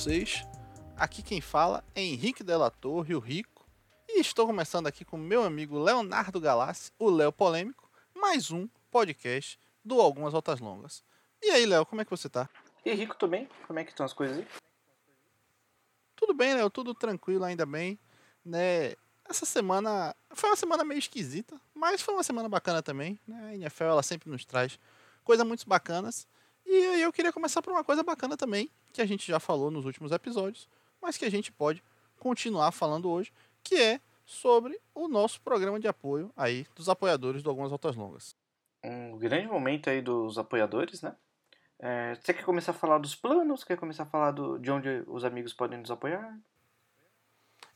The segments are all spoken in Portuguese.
vocês? Aqui quem fala é Henrique Della Torre, o Rico, e estou começando aqui com meu amigo Leonardo Galassi, o Léo Polêmico, mais um podcast do Algumas Voltas Longas. E aí, Léo, como é que você tá? E Rico, tudo bem? Como é que estão as coisas aí? Tudo bem, Léo, tudo tranquilo, ainda bem, né? Essa semana foi uma semana meio esquisita, mas foi uma semana bacana também, né? A NFL ela sempre nos traz coisas muito bacanas. E aí eu queria começar por uma coisa bacana também, que a gente já falou nos últimos episódios, mas que a gente pode continuar falando hoje, que é sobre o nosso programa de apoio aí dos apoiadores de algumas altas longas. Um grande momento aí dos apoiadores, né? É, você quer começar a falar dos planos? Quer começar a falar do, de onde os amigos podem nos apoiar?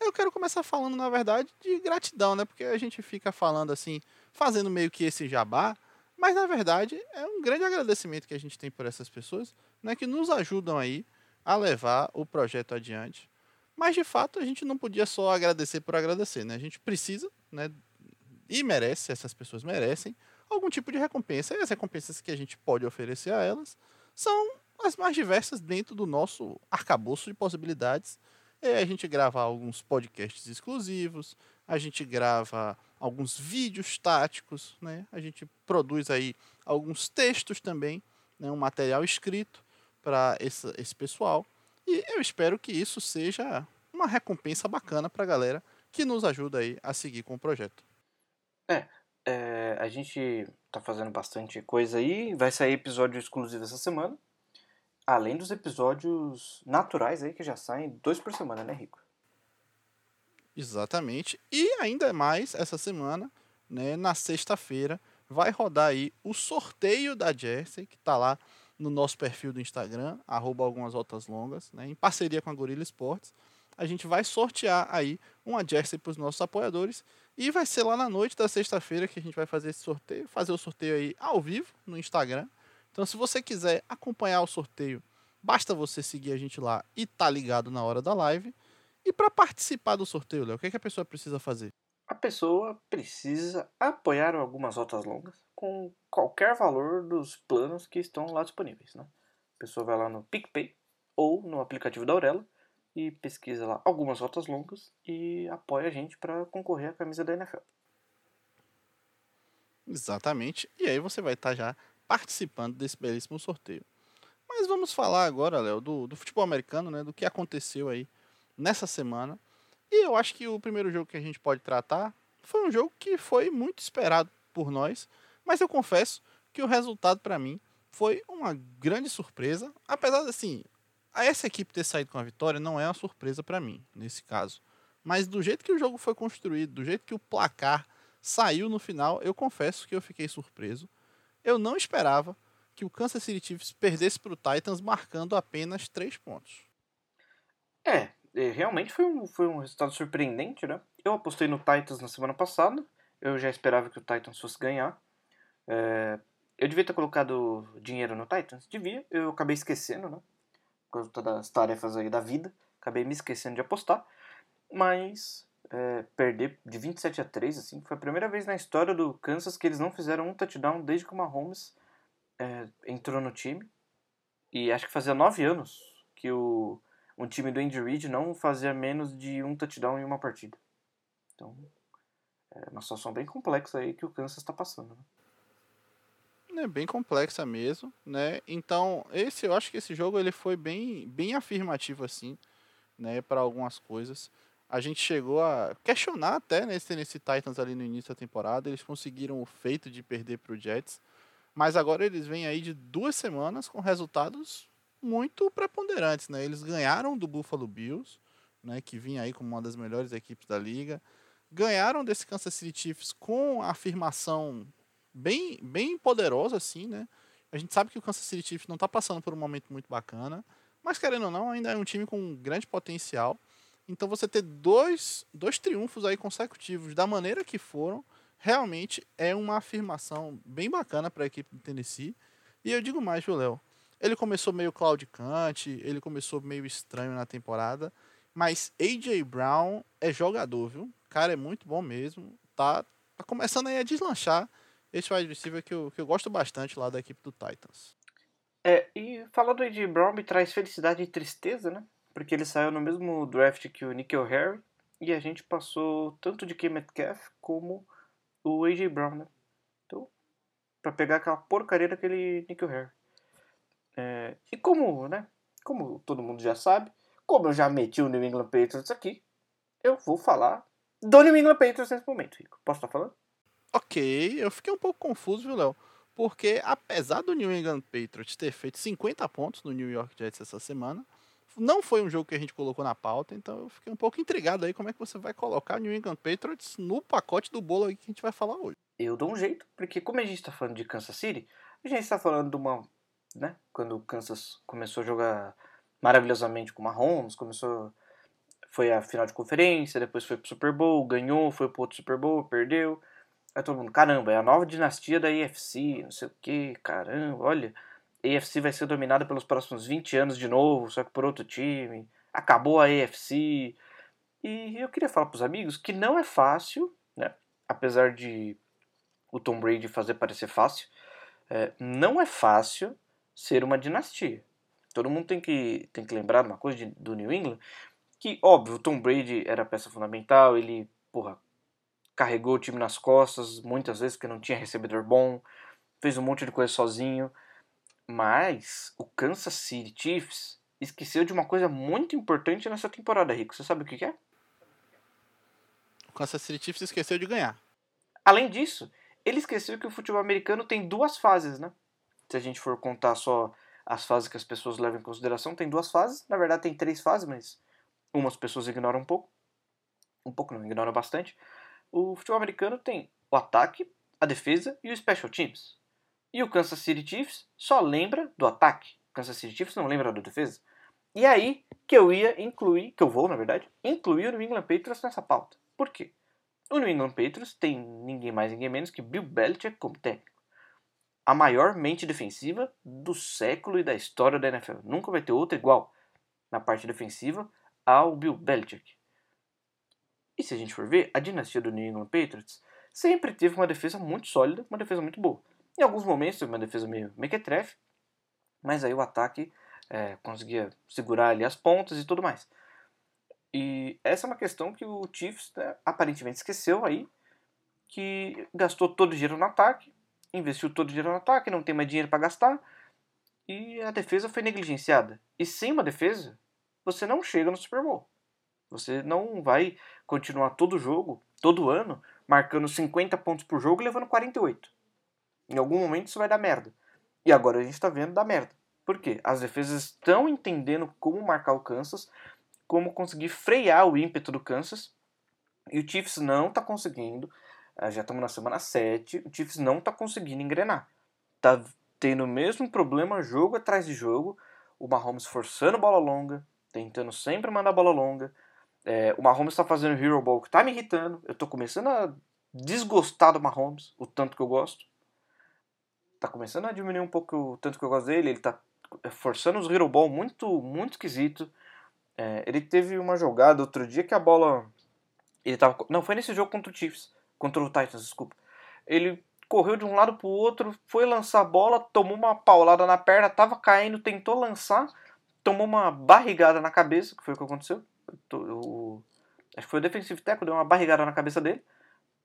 Eu quero começar falando, na verdade, de gratidão, né? Porque a gente fica falando assim, fazendo meio que esse jabá, mas na verdade é um grande agradecimento que a gente tem por essas pessoas, né? Que nos ajudam aí a levar o projeto adiante. Mas de fato a gente não podia só agradecer por agradecer, né? A gente precisa, né? E merece, essas pessoas merecem algum tipo de recompensa. E as recompensas que a gente pode oferecer a elas são as mais diversas dentro do nosso arcabouço de possibilidades é, a gente grava alguns podcasts exclusivos, a gente grava alguns vídeos táticos, né? A gente produz aí alguns textos também, né? um material escrito para esse, esse pessoal. E eu espero que isso seja uma recompensa bacana para a galera que nos ajuda aí a seguir com o projeto. É, é, a gente tá fazendo bastante coisa aí, vai sair episódio exclusivo essa semana. Além dos episódios naturais aí que já saem dois por semana, né, Rico? Exatamente. E ainda mais essa semana, né, na sexta-feira, vai rodar aí o sorteio da Jersey, que tá lá no nosso perfil do Instagram, arroba algumas voltas longas, né, em parceria com a Gorilla Esportes. A gente vai sortear aí uma Jersey para os nossos apoiadores e vai ser lá na noite da sexta-feira que a gente vai fazer esse sorteio, fazer o sorteio aí ao vivo no Instagram. Então, se você quiser acompanhar o sorteio, basta você seguir a gente lá e tá ligado na hora da live. E para participar do sorteio, Léo, o que, é que a pessoa precisa fazer? A pessoa precisa apoiar algumas rotas longas com qualquer valor dos planos que estão lá disponíveis. Né? A pessoa vai lá no PicPay ou no aplicativo da Aurela e pesquisa lá algumas rotas longas e apoia a gente para concorrer à camisa da NFL. Exatamente. E aí você vai estar tá já participando desse belíssimo sorteio. Mas vamos falar agora, Léo, do, do futebol americano, né? Do que aconteceu aí nessa semana. E eu acho que o primeiro jogo que a gente pode tratar foi um jogo que foi muito esperado por nós, mas eu confesso que o resultado para mim foi uma grande surpresa, apesar de assim, essa equipe ter saído com a vitória não é uma surpresa para mim nesse caso. Mas do jeito que o jogo foi construído, do jeito que o placar saiu no final, eu confesso que eu fiquei surpreso. Eu não esperava que o Kansas City Chiefs perdesse para o Titans marcando apenas três pontos. É, realmente foi um, foi um resultado surpreendente, né? Eu apostei no Titans na semana passada, eu já esperava que o Titans fosse ganhar. É, eu devia ter colocado dinheiro no Titans? Devia, eu acabei esquecendo, né? Por causa das tarefas aí da vida, acabei me esquecendo de apostar. Mas é, perder de 27 a 3, assim, foi a primeira vez na história do Kansas que eles não fizeram um touchdown desde que o Mahomes é, entrou no time. E acho que fazia 9 anos que o, um time do Andy Reid não fazia menos de um touchdown em uma partida. Então, é uma situação bem complexa aí que o Kansas está passando. Né? É bem complexa mesmo, né? Então, esse eu acho que esse jogo ele foi bem, bem afirmativo assim, né, para algumas coisas a gente chegou a questionar até né, Tennessee Titans ali no início da temporada. Eles conseguiram o feito de perder para o Jets. Mas agora eles vêm aí de duas semanas com resultados muito preponderantes. Né? Eles ganharam do Buffalo Bills, né, que vinha aí como uma das melhores equipes da liga. Ganharam desse Kansas City Chiefs com a afirmação bem, bem poderosa, assim, né? A gente sabe que o Kansas City Chiefs não está passando por um momento muito bacana, mas querendo ou não, ainda é um time com grande potencial. Então você ter dois, dois triunfos aí consecutivos da maneira que foram, realmente é uma afirmação bem bacana para a equipe do Tennessee. E eu digo mais, viu, Léo? Ele começou meio claudicante, ele começou meio estranho na temporada, mas AJ Brown é jogador, viu? O cara é muito bom mesmo. Tá, tá começando aí a deslanchar esse wide receiver que eu, que eu gosto bastante lá da equipe do Titans. É, e falar do A.J. Brown me traz felicidade e tristeza, né? Porque ele saiu no mesmo draft que o Nickel Harry e a gente passou tanto de K. Metcalf como o A.J. Brown, né? Então, pra pegar aquela porcaria daquele Nickel Harry. É, e como, né? Como todo mundo já sabe, como eu já meti o New England Patriots aqui, eu vou falar do New England Patriots nesse momento, Rico. Posso estar falando? Ok, eu fiquei um pouco confuso, viu, Léo? Porque apesar do New England Patriots ter feito 50 pontos no New York Jets essa semana, não foi um jogo que a gente colocou na pauta, então eu fiquei um pouco intrigado aí como é que você vai colocar o New England Patriots no pacote do bolo aí que a gente vai falar hoje. Eu dou um jeito, porque como a gente está falando de Kansas City, a gente está falando de uma, né, quando o Kansas começou a jogar maravilhosamente com o Mahomes, começou foi a final de conferência, depois foi pro Super Bowl, ganhou, foi pro outro Super Bowl, perdeu. Aí todo mundo, caramba, é a nova dinastia da AFC, não sei o que, caramba, olha, a AFC vai ser dominada pelos próximos 20 anos de novo, só que por outro time, acabou a AFC. E eu queria falar pros amigos que não é fácil, né, apesar de o Tom Brady fazer parecer fácil, é, não é fácil ser uma dinastia. Todo mundo tem que, tem que lembrar de uma coisa de, do New England, que, óbvio, o Tom Brady era peça fundamental, ele, porra, carregou o time nas costas, muitas vezes porque não tinha recebedor bom, fez um monte de coisa sozinho. Mas o Kansas City Chiefs esqueceu de uma coisa muito importante nessa temporada, Rico. Você sabe o que é? O Kansas City Chiefs esqueceu de ganhar. Além disso, ele esqueceu que o futebol americano tem duas fases, né? Se a gente for contar só as fases que as pessoas levam em consideração, tem duas fases. Na verdade, tem três fases, mas umas pessoas ignoram um pouco. Um pouco não, ignoram bastante. O futebol americano tem o ataque, a defesa e o special teams. E o Kansas City Chiefs só lembra do ataque. O Kansas City Chiefs não lembra da defesa. E aí que eu ia incluir, que eu vou, na verdade, incluir o New England Patriots nessa pauta. Por quê? O New England Patriots tem ninguém mais, ninguém menos que Bill Belichick como técnico. A maior mente defensiva do século e da história da NFL. Nunca vai ter outra igual na parte defensiva ao Bill Belichick. E se a gente for ver, a dinastia do New England Patriots sempre teve uma defesa muito sólida, uma defesa muito boa. Em alguns momentos teve uma defesa meio mequetrefe, mas aí o ataque é, conseguia segurar ali as pontas e tudo mais. E essa é uma questão que o Chiefs né, aparentemente esqueceu aí, que gastou todo o dinheiro no ataque, investiu todo o dinheiro no ataque, não tem mais dinheiro para gastar, e a defesa foi negligenciada. E sem uma defesa, você não chega no Super Bowl. Você não vai continuar todo jogo, todo ano, marcando 50 pontos por jogo e levando 48. Em algum momento isso vai dar merda. E agora a gente está vendo dar merda. Por quê? As defesas estão entendendo como marcar o Kansas, como conseguir frear o ímpeto do Kansas. E o Chiefs não está conseguindo. Ah, já estamos na semana 7. O Chiefs não está conseguindo engrenar. Tá tendo o mesmo problema jogo atrás de jogo. O Mahomes forçando bola longa, tentando sempre mandar bola longa. É, o Mahomes está fazendo Hero Ball que está me irritando. Eu estou começando a desgostar do Mahomes, o tanto que eu gosto. Tá começando a diminuir um pouco o tanto que eu gosto dele. Ele está forçando os Hero Ball muito, muito esquisito. É, ele teve uma jogada outro dia que a bola. Ele tava. Não, foi nesse jogo contra o Chiefs. Contra o Titans, desculpa. Ele correu de um lado pro outro, foi lançar a bola, tomou uma paulada na perna, tava caindo, tentou lançar, tomou uma barrigada na cabeça, que foi o que aconteceu acho que foi o defensive tackle, deu uma barrigada na cabeça dele.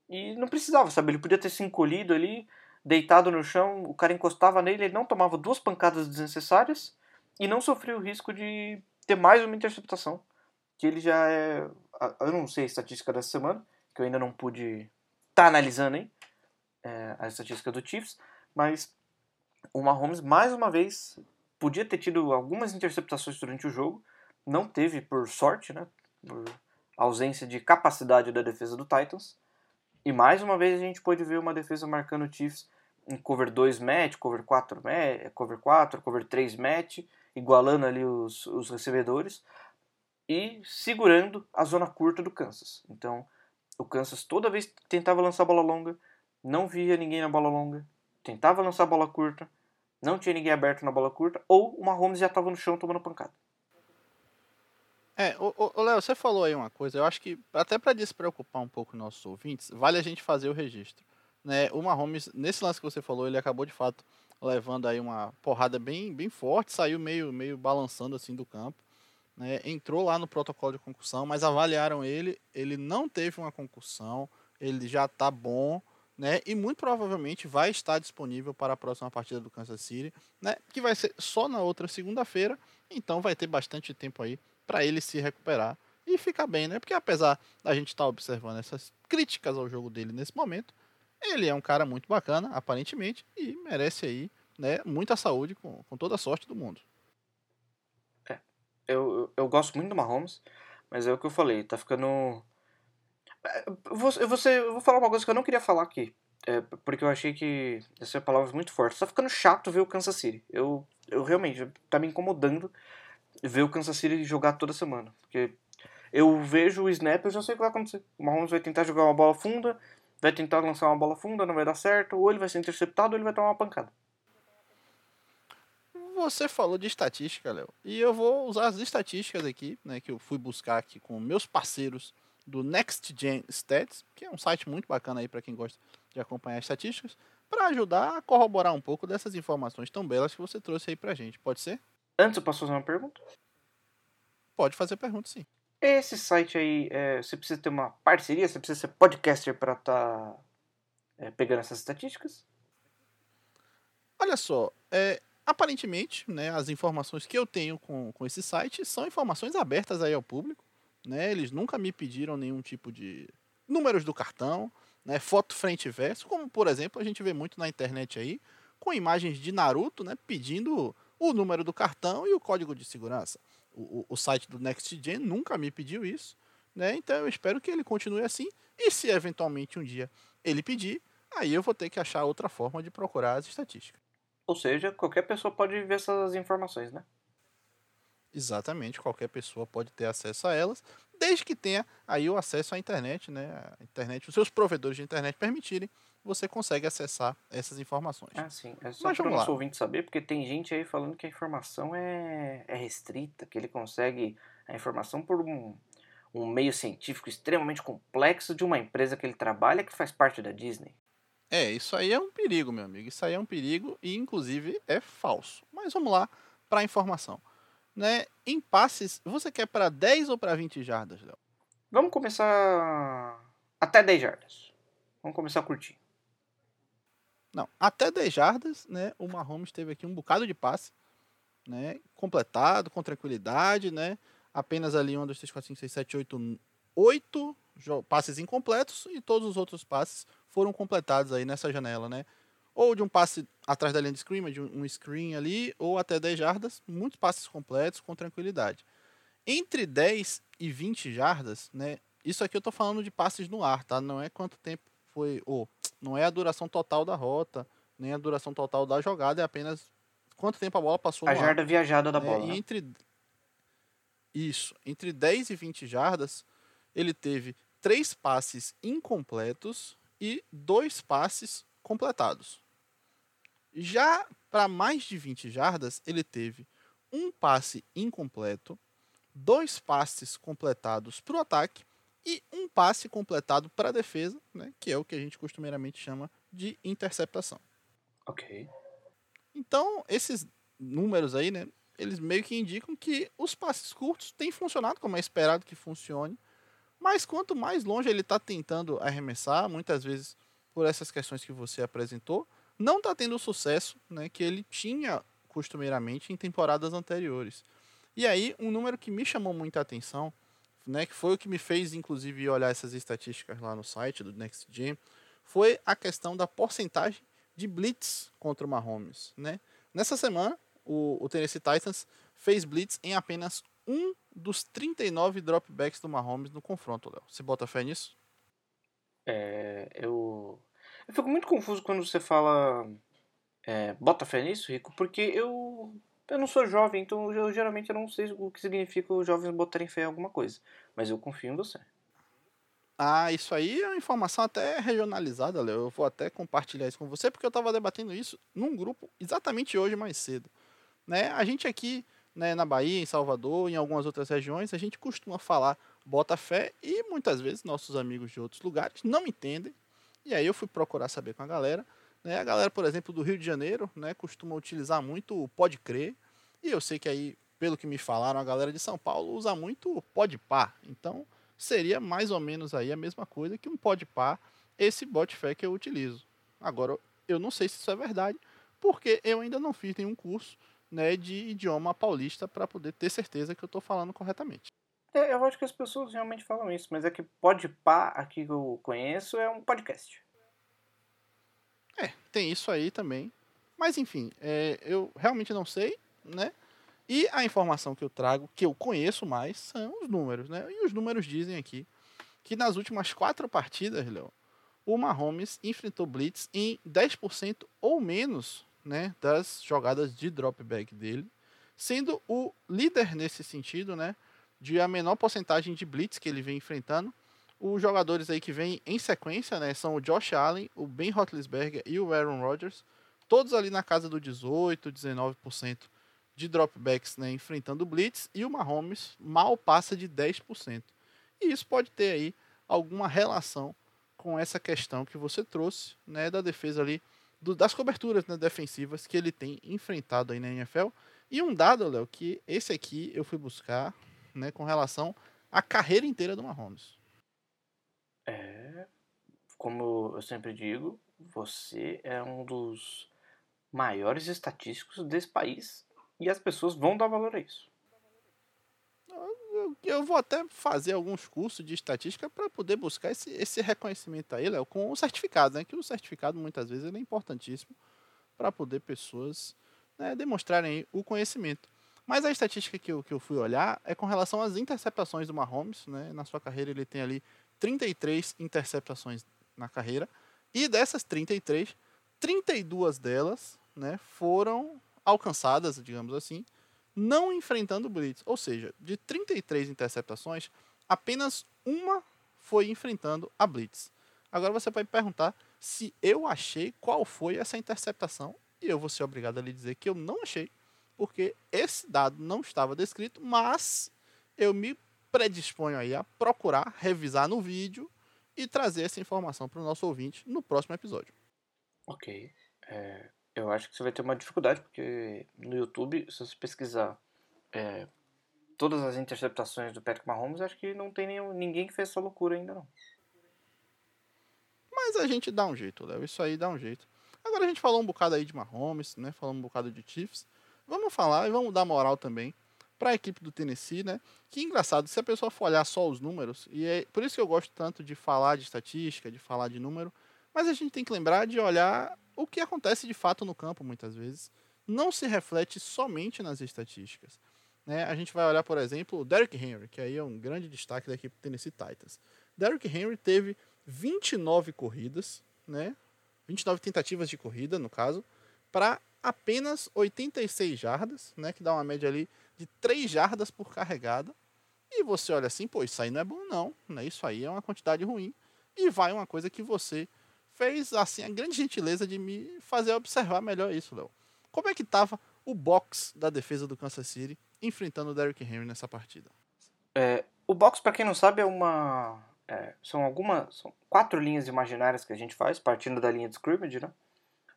E não precisava, sabe? Ele podia ter se encolhido ali, deitado no chão, o cara encostava nele, ele não tomava duas pancadas desnecessárias e não sofria o risco de ter mais uma interceptação. Que ele já é. Eu não sei a estatística dessa semana, que eu ainda não pude estar tá analisando aí, é, a estatística do Chiefs, mas o Mahomes, mais uma vez, podia ter tido algumas interceptações durante o jogo, não teve por sorte, né? Por ausência de capacidade da defesa do Titans. E mais uma vez a gente pode ver uma defesa marcando o Chiefs em cover 2 match, cover 4 match, cover 4, cover 3 match, igualando ali os, os recebedores e segurando a zona curta do Kansas. Então, o Kansas toda vez tentava lançar bola longa, não via ninguém na bola longa, tentava lançar bola curta, não tinha ninguém aberto na bola curta, ou o Mahomes já estava no chão tomando pancada. É, o Léo, você falou aí uma coisa, eu acho que até para despreocupar um pouco nossos ouvintes, vale a gente fazer o registro. né? O Mahomes, nesse lance que você falou, ele acabou de fato levando aí uma porrada bem, bem forte, saiu meio, meio balançando assim do campo. Né? Entrou lá no protocolo de concussão, mas avaliaram ele, ele não teve uma concussão, ele já está bom, né? E muito provavelmente vai estar disponível para a próxima partida do Kansas City, né? Que vai ser só na outra segunda-feira, então vai ter bastante tempo aí para ele se recuperar e ficar bem, né? Porque apesar da gente estar tá observando essas críticas ao jogo dele nesse momento, ele é um cara muito bacana, aparentemente, e merece aí, né, muita saúde com, com toda a sorte do mundo. É, eu, eu gosto muito do Mahomes, mas é o que eu falei, tá ficando. É, eu vou, eu vou, falar uma coisa que eu não queria falar aqui, é, porque eu achei que essa palavra muito forte. Tá ficando chato ver o Kansas City. Eu, eu realmente, tá me incomodando ver o Kansas City jogar toda semana. Porque eu vejo o snap, eu já sei o que vai acontecer. O Mahomes vai tentar jogar uma bola funda, vai tentar lançar uma bola funda, não vai dar certo, ou ele vai ser interceptado ou ele vai tomar uma pancada. Você falou de estatística, Léo, e eu vou usar as estatísticas aqui, né, que eu fui buscar aqui com meus parceiros do Next Gen Stats, que é um site muito bacana aí para quem gosta de acompanhar estatísticas, para ajudar a corroborar um pouco dessas informações tão belas que você trouxe aí pra gente. Pode ser? Antes eu posso fazer uma pergunta? Pode fazer pergunta, sim. Esse site aí, é, você precisa ter uma parceria, você precisa ser podcaster para estar tá, é, pegando essas estatísticas? Olha só, é, aparentemente, né, as informações que eu tenho com, com esse site são informações abertas aí ao público. Né, eles nunca me pediram nenhum tipo de números do cartão, né, foto frente e verso, como por exemplo a gente vê muito na internet aí, com imagens de Naruto, né, pedindo o número do cartão e o código de segurança o, o site do Next Gen nunca me pediu isso, né? Então eu espero que ele continue assim. E se eventualmente um dia ele pedir, aí eu vou ter que achar outra forma de procurar as estatísticas. Ou seja, qualquer pessoa pode ver essas informações, né? Exatamente, qualquer pessoa pode ter acesso a elas, desde que tenha aí o acesso à internet, né? A internet, os seus provedores de internet permitirem você consegue acessar essas informações. Ah, sim. É só para o nosso ouvinte saber, porque tem gente aí falando que a informação é, é restrita, que ele consegue a informação por um, um meio científico extremamente complexo de uma empresa que ele trabalha que faz parte da Disney. É, isso aí é um perigo, meu amigo. Isso aí é um perigo e, inclusive, é falso. Mas vamos lá para a informação. Né? Em passes, você quer para 10 ou para 20 jardas, Léo? Vamos começar até 10 jardas. Vamos começar a curtir. Não, até 10 jardas, né? O Mahomes teve aqui um bocado de passe, né? Completado, com tranquilidade, né? Apenas ali 1, 2, 3, 4, 5, 6, 7, 8, 8 passes incompletos e todos os outros passes foram completados aí nessa janela, né? Ou de um passe atrás da linha de screen, de um screen ali, ou até 10 jardas, muitos passes completos com tranquilidade. Entre 10 e 20 jardas, né? Isso aqui eu tô falando de passes no ar, tá? Não é quanto tempo foi, ou não é a duração total da rota, nem a duração total da jogada, é apenas quanto tempo a bola passou a jarda viajada da é, bola. E né? entre isso, entre 10 e 20 jardas, ele teve três passes incompletos e dois passes completados. Já para mais de 20 jardas, ele teve um passe incompleto, dois passes completados para o ataque e um passe completado para a defesa, né, que é o que a gente costumeiramente chama de interceptação. Ok. Então, esses números aí, né, eles meio que indicam que os passes curtos têm funcionado como é esperado que funcione, mas quanto mais longe ele está tentando arremessar, muitas vezes por essas questões que você apresentou, não está tendo o sucesso né, que ele tinha costumeiramente em temporadas anteriores. E aí, um número que me chamou muita atenção né, que foi o que me fez, inclusive, olhar essas estatísticas lá no site do Next Gen, foi a questão da porcentagem de blitz contra o Mahomes. Né? Nessa semana, o, o Tennessee Titans fez blitz em apenas um dos 39 dropbacks do Mahomes no confronto, Léo. Você bota fé nisso? É, eu, eu fico muito confuso quando você fala é, bota fé nisso, Rico, porque eu eu não sou jovem, então eu geralmente eu não sei o que significa os jovens botarem fé em alguma coisa. Mas eu confio em você. Ah, isso aí é uma informação até regionalizada, Léo. Eu vou até compartilhar isso com você, porque eu estava debatendo isso num grupo exatamente hoje mais cedo. Né? A gente aqui né, na Bahia, em Salvador, em algumas outras regiões, a gente costuma falar bota fé e muitas vezes nossos amigos de outros lugares não entendem E aí eu fui procurar saber com a galera. Né? A galera, por exemplo, do Rio de Janeiro, né, costuma utilizar muito o Pode Crer. E eu sei que aí, pelo que me falaram, a galera de São Paulo usa muito o Pode Par. Então, seria mais ou menos aí a mesma coisa que um Pode Par, esse bot fé que eu utilizo. Agora, eu não sei se isso é verdade, porque eu ainda não fiz nenhum curso né, de idioma paulista para poder ter certeza que eu estou falando corretamente. É, eu acho que as pessoas realmente falam isso, mas é que pode pá aqui que eu conheço é um podcast. É, tem isso aí também. Mas enfim, é, eu realmente não sei, né? E a informação que eu trago, que eu conheço mais, são os números, né? E os números dizem aqui que nas últimas quatro partidas, Léo, o Mahomes enfrentou blitz em 10% ou menos né, das jogadas de dropback dele, sendo o líder nesse sentido, né, de a menor porcentagem de blitz que ele vem enfrentando. Os jogadores aí que vêm em sequência, né, são o Josh Allen, o Ben Roethlisberger e o Aaron Rodgers, todos ali na casa do 18, 19% de dropbacks, né, enfrentando blitz, e o Mahomes mal passa de 10%. E isso pode ter aí alguma relação com essa questão que você trouxe, né, da defesa ali, do, das coberturas né, defensivas que ele tem enfrentado aí na NFL. E um dado, Léo, que esse aqui eu fui buscar, né, com relação à carreira inteira do Mahomes. É, como eu sempre digo, você é um dos maiores estatísticos desse país e as pessoas vão dar valor a isso eu vou até fazer alguns cursos de estatística para poder buscar esse, esse reconhecimento aí, Léo, com o certificado, né? Que o certificado muitas vezes é importantíssimo para poder pessoas né, demonstrarem o conhecimento. Mas a estatística que eu, que eu fui olhar é com relação às interceptações do Mahomes, né? Na sua carreira ele tem ali 33 interceptações na carreira e dessas 33, 32 delas, né, foram alcançadas, digamos assim, não enfrentando blitz. Ou seja, de 33 interceptações, apenas uma foi enfrentando a blitz. Agora você vai perguntar se eu achei qual foi essa interceptação e eu vou ser obrigado a lhe dizer que eu não achei, porque esse dado não estava descrito, mas eu me predisponho aí a procurar, revisar no vídeo e trazer essa informação para o nosso ouvinte no próximo episódio. Ok. É, eu acho que você vai ter uma dificuldade, porque no YouTube, se você pesquisar é, todas as interceptações do Patrick Mahomes, acho que não tem nenhum, ninguém que fez essa loucura ainda não. Mas a gente dá um jeito, Léo. Isso aí dá um jeito. Agora a gente falou um bocado aí de Mahomes, né? Falamos um bocado de Chiefs. Vamos falar e vamos dar moral também para a equipe do Tennessee, né? Que engraçado, se a pessoa for olhar só os números, e é por isso que eu gosto tanto de falar de estatística, de falar de número, mas a gente tem que lembrar de olhar o que acontece de fato no campo muitas vezes. Não se reflete somente nas estatísticas. Né? A gente vai olhar, por exemplo, o Derrick Henry, que aí é um grande destaque da equipe Tennessee Titans. Derrick Henry teve 29 corridas, né? 29 tentativas de corrida, no caso, para apenas 86 jardas, né? Que dá uma média ali de 3 jardas por carregada. E você olha assim, pô, isso aí não é bom não, né? Isso aí é uma quantidade ruim. E vai uma coisa que você fez assim a grande gentileza de me fazer observar melhor isso, Léo. Como é que estava o box da defesa do Kansas City enfrentando o Derrick Henry nessa partida? É, o box, para quem não sabe, é uma é, são algumas são quatro linhas imaginárias que a gente faz partindo da linha de scrimmage, né?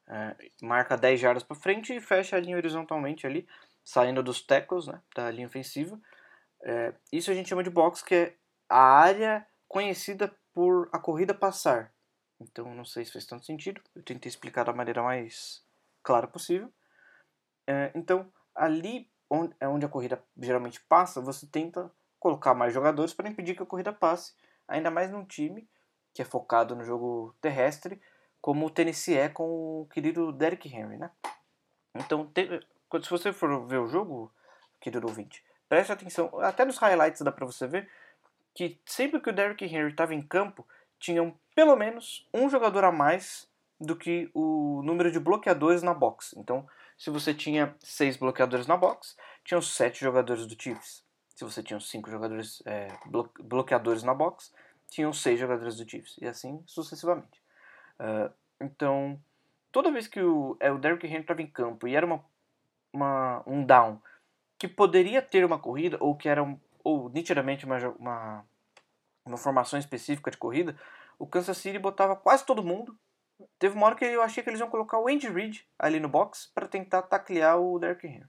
É, marca 10 jardas para frente e fecha a linha horizontalmente ali, saindo dos tackles, né, da linha ofensiva. É, isso a gente chama de box, que é a área conhecida por a corrida passar. Então não sei se fez tanto sentido. Eu tentei explicar da maneira mais clara possível. É, então ali onde, é onde a corrida geralmente passa, você tenta colocar mais jogadores para impedir que a corrida passe. Ainda mais num time que é focado no jogo terrestre, como o Tennessee é com o querido Derrick Henry, né? Então, te, se você for ver o jogo, querido ouvinte, preste atenção, até nos highlights dá para você ver que sempre que o Derrick Henry estava em campo, tinham pelo menos um jogador a mais do que o número de bloqueadores na box. Então, se você tinha seis bloqueadores na box, tinham sete jogadores do Chiefs. Se você tinha cinco jogadores é, bloqueadores na box, tinham seis jogadores do Chiefs. E assim sucessivamente. Uh, então, toda vez que o, é, o Derrick Henry estava em campo e era uma, uma, um down que poderia ter uma corrida, ou que era um, ou nitidamente uma, uma, uma formação específica de corrida, o Kansas City botava quase todo mundo. Teve uma hora que eu achei que eles iam colocar o Andy Reid ali no box para tentar taclear o Derrick Henry.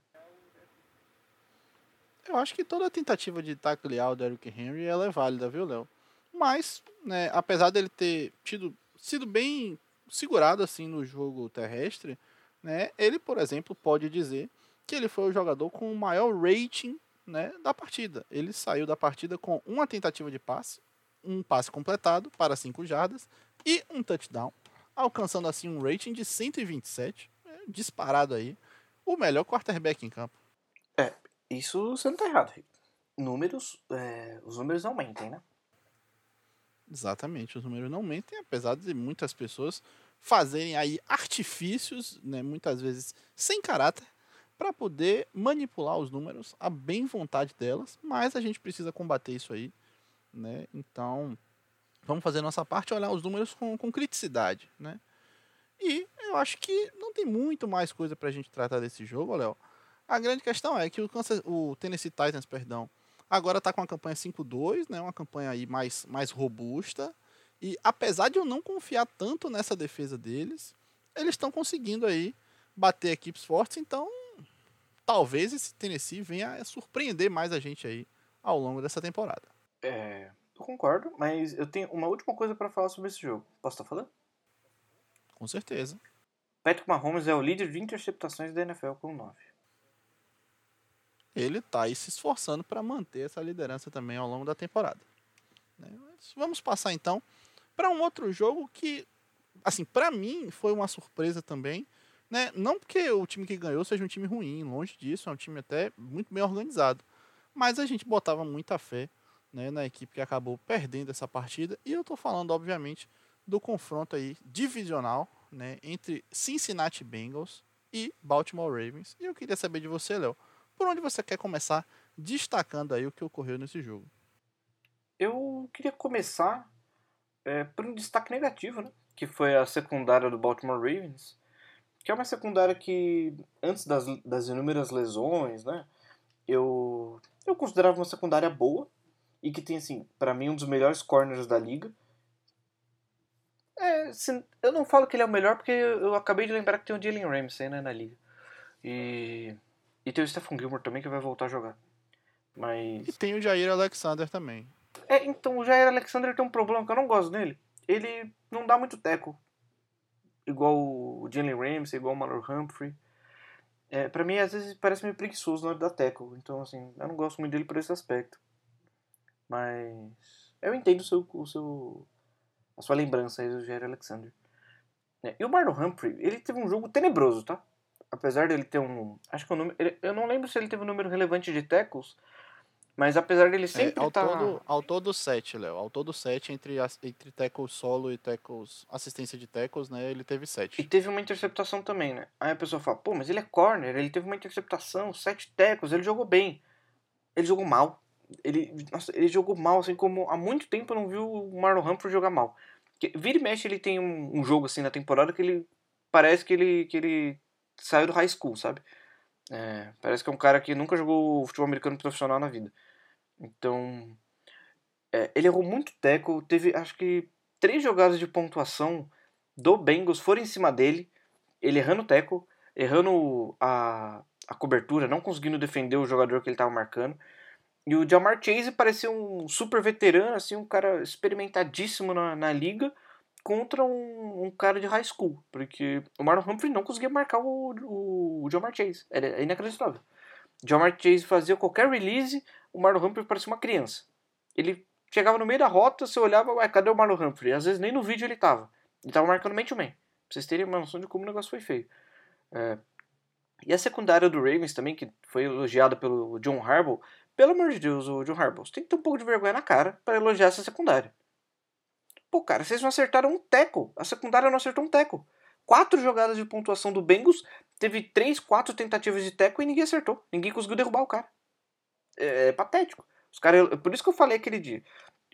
Eu acho que toda tentativa de taclear o Derrick Henry ela é válida, viu, Léo? Mas, né, apesar dele ter tido, sido bem segurado assim no jogo terrestre, né, ele, por exemplo, pode dizer que ele foi o jogador com o maior rating né, da partida. Ele saiu da partida com uma tentativa de passe, um passe completado para 5 jardas e um touchdown, alcançando assim um rating de 127, né, disparado aí, o melhor quarterback em campo. É, isso você não tá errado, Números, é, os números não mentem, né? Exatamente, os números não mentem, apesar de muitas pessoas fazerem aí artifícios, né, muitas vezes sem caráter, para poder manipular os números à bem vontade delas, mas a gente precisa combater isso aí, né? Então, vamos fazer nossa parte, olhar os números com, com criticidade, né? E eu acho que não tem muito mais coisa para a gente tratar desse jogo, Léo. A grande questão é que o, Kansas, o Tennessee Titans, perdão, agora está com uma campanha 5-2, né, uma campanha aí mais, mais robusta. E apesar de eu não confiar tanto nessa defesa deles, eles estão conseguindo aí bater equipes fortes, então talvez esse Tennessee venha a surpreender mais a gente aí ao longo dessa temporada. É, eu concordo, mas eu tenho uma última coisa para falar sobre esse jogo. Posso estar tá falando? Com certeza. Patrick Mahomes é o líder de interceptações da NFL com 9 ele está aí se esforçando para manter essa liderança também ao longo da temporada. Né? vamos passar então para um outro jogo que, assim, para mim foi uma surpresa também. Né? Não porque o time que ganhou seja um time ruim, longe disso, é um time até muito bem organizado. Mas a gente botava muita fé né, na equipe que acabou perdendo essa partida. E eu estou falando, obviamente, do confronto aí divisional né, entre Cincinnati Bengals e Baltimore Ravens. E eu queria saber de você, Léo por onde você quer começar destacando aí o que ocorreu nesse jogo? Eu queria começar é, por um destaque negativo, né? Que foi a secundária do Baltimore Ravens. Que é uma secundária que, antes das, das inúmeras lesões, né? Eu, eu considerava uma secundária boa. E que tem, assim, para mim, um dos melhores corners da liga. É, assim, eu não falo que ele é o melhor porque eu acabei de lembrar que tem o Jalen Ramsey né, na liga. E e tem o Stephen Gilmore também que vai voltar a jogar. Mas. E tem o Jair Alexander também. É, então o Jair Alexander tem um problema que eu não gosto dele. Ele não dá muito teco. Igual o Jalen Ramsey, igual o Malor Humphrey. É, pra mim, às vezes, parece meio preguiçoso na hora da teco. Então, assim, eu não gosto muito dele por esse aspecto. Mas. Eu entendo o seu, o seu, a sua lembrança aí do Jair Alexander. É, e o Marlon Humphrey, ele teve um jogo tenebroso, tá? apesar dele ter um. Acho que o número. Eu não lembro se ele teve um número relevante de tackles, mas apesar dele é, sempre é, ao tá... todo Ao todo 7, Léo. Ao todo 7 entre, entre tackles solo e tackles. Assistência de tackles, né? Ele teve 7. E teve uma interceptação também, né? Aí a pessoa fala, pô, mas ele é corner, ele teve uma interceptação, 7 tackles, ele jogou bem. Ele jogou mal. Ele, nossa, ele jogou mal, assim como há muito tempo eu não vi o Marlon Humphrey jogar mal. Vira e mexe, ele tem um, um jogo assim na temporada que ele parece que ele, que ele saiu do high school, sabe? É, parece que é um cara que nunca jogou futebol americano profissional na vida. Então, é, ele errou muito teco. Teve, acho que, três jogadas de pontuação do Bengals foram em cima dele. Ele errando o teco, errando a, a cobertura, não conseguindo defender o jogador que ele estava marcando. E o Jamar Chase parecia um super veterano, assim, um cara experimentadíssimo na, na liga contra um, um, cara de high school, porque o Marlon Humphrey não conseguia marcar o, o, o Chase, era inacreditável. Jamar Chase fazia qualquer release, o Marlon Humphrey parecia uma criança. Ele chegava no meio da rota, você olhava, ué, cadê o Marlon Humphrey? Às vezes nem no vídeo ele tava. Ele tava marcando man to man, pra vocês terem uma noção de como o negócio foi feio. É. E a secundária do Ravens também, que foi elogiada pelo John Harbaugh, pelo amor de Deus, o John Harbaugh, você tem que ter um pouco de vergonha na cara para elogiar essa secundária. Pô, cara, vocês não acertaram um teco. A secundária não acertou um teco. Quatro jogadas de pontuação do Bengals, teve três, quatro tentativas de teco e ninguém acertou. Ninguém conseguiu derrubar o cara. É, é patético. Os cara, por isso que eu falei aquele dia.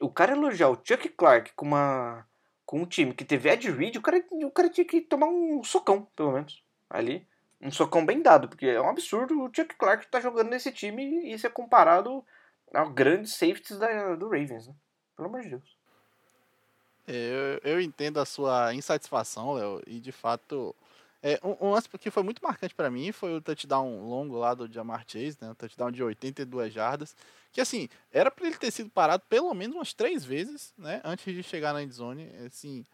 O cara elogiar o Chuck Clark com uma com um time que teve Ed Reed, o cara, o cara tinha que tomar um socão, pelo menos. Ali. Um socão bem dado, porque é um absurdo o Chuck Clark tá jogando nesse time e ser comparado aos grandes safeties da, do Ravens, né? Pelo amor de Deus. Eu, eu entendo a sua insatisfação, Léo, e de fato. É, um, um lance que foi muito marcante para mim foi o touchdown longo lá do Jamar Chase, né? O touchdown de 82 jardas. Que assim, era para ele ter sido parado pelo menos umas três vezes, né? Antes de chegar na endzone. Assim,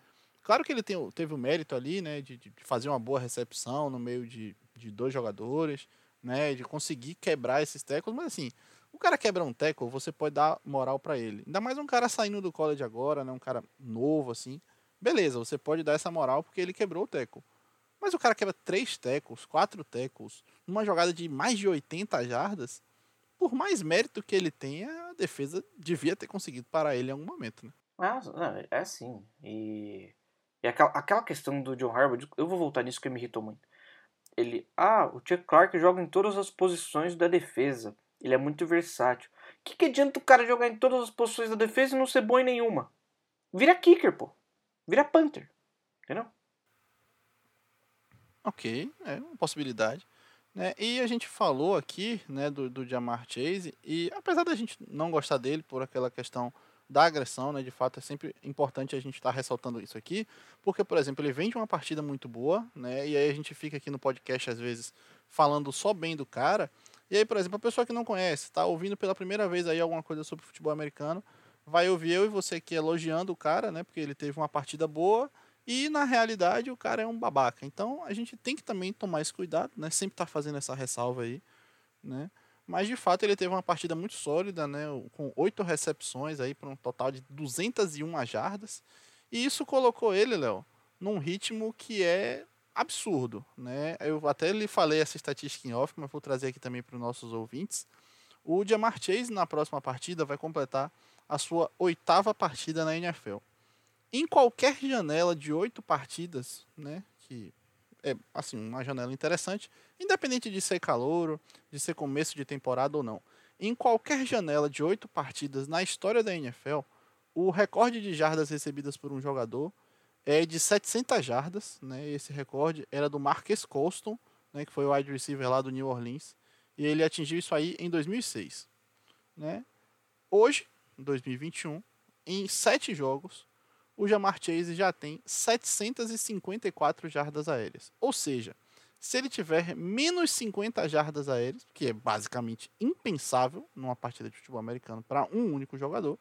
claro que ele tem, teve o mérito ali, né? De, de fazer uma boa recepção no meio de, de dois jogadores, né? De conseguir quebrar esses tecos, mas assim, o cara quebra um tackle, você pode dar moral para ele. Ainda mais um cara saindo do college agora, né? Um cara novo, assim. Beleza, você pode dar essa moral porque ele quebrou o tackle. Mas o cara quebra três tackles, quatro tackles, numa jogada de mais de 80 jardas. Por mais mérito que ele tenha, a defesa devia ter conseguido parar ele em algum momento, né? É sim. E, e aquela, aquela questão do John Harbaugh, eu vou voltar nisso que me irritou muito. Ele, ah, o Chuck Clark joga em todas as posições da defesa. Ele é muito versátil. O que, que adianta o cara jogar em todas as posições da defesa e não ser bom em nenhuma? Vira kicker, pô. Vira punter. Entendeu? Ok, é uma possibilidade. Né? E a gente falou aqui né, do, do Jamar Chase, e apesar da gente não gostar dele por aquela questão da agressão, né, de fato é sempre importante a gente estar tá ressaltando isso aqui, porque, por exemplo, ele vem de uma partida muito boa, né, e aí a gente fica aqui no podcast às vezes falando só bem do cara, e aí, por exemplo, a pessoa que não conhece, está ouvindo pela primeira vez aí alguma coisa sobre futebol americano, vai ouvir eu e você aqui elogiando o cara, né? Porque ele teve uma partida boa e na realidade o cara é um babaca. Então a gente tem que também tomar esse cuidado, né? Sempre tá fazendo essa ressalva aí, né? Mas de fato ele teve uma partida muito sólida, né? Com oito recepções aí para um total de 201 jardas. E isso colocou ele, Léo, num ritmo que é absurdo, né? Eu até lhe falei essa estatística em off, mas vou trazer aqui também para os nossos ouvintes. O Jamar Chase na próxima partida vai completar a sua oitava partida na NFL. Em qualquer janela de oito partidas, né? Que é assim uma janela interessante, independente de ser calouro, de ser começo de temporada ou não. Em qualquer janela de oito partidas na história da NFL, o recorde de jardas recebidas por um jogador é de 700 jardas, né? Esse recorde era do Marques Colston, né, que foi o wide receiver lá do New Orleans, e ele atingiu isso aí em 2006, né? Hoje, em 2021, em sete jogos, o Jamar Chase já tem 754 jardas aéreas. Ou seja, se ele tiver menos 50 jardas aéreas, que é basicamente impensável numa partida de futebol americano para um único jogador,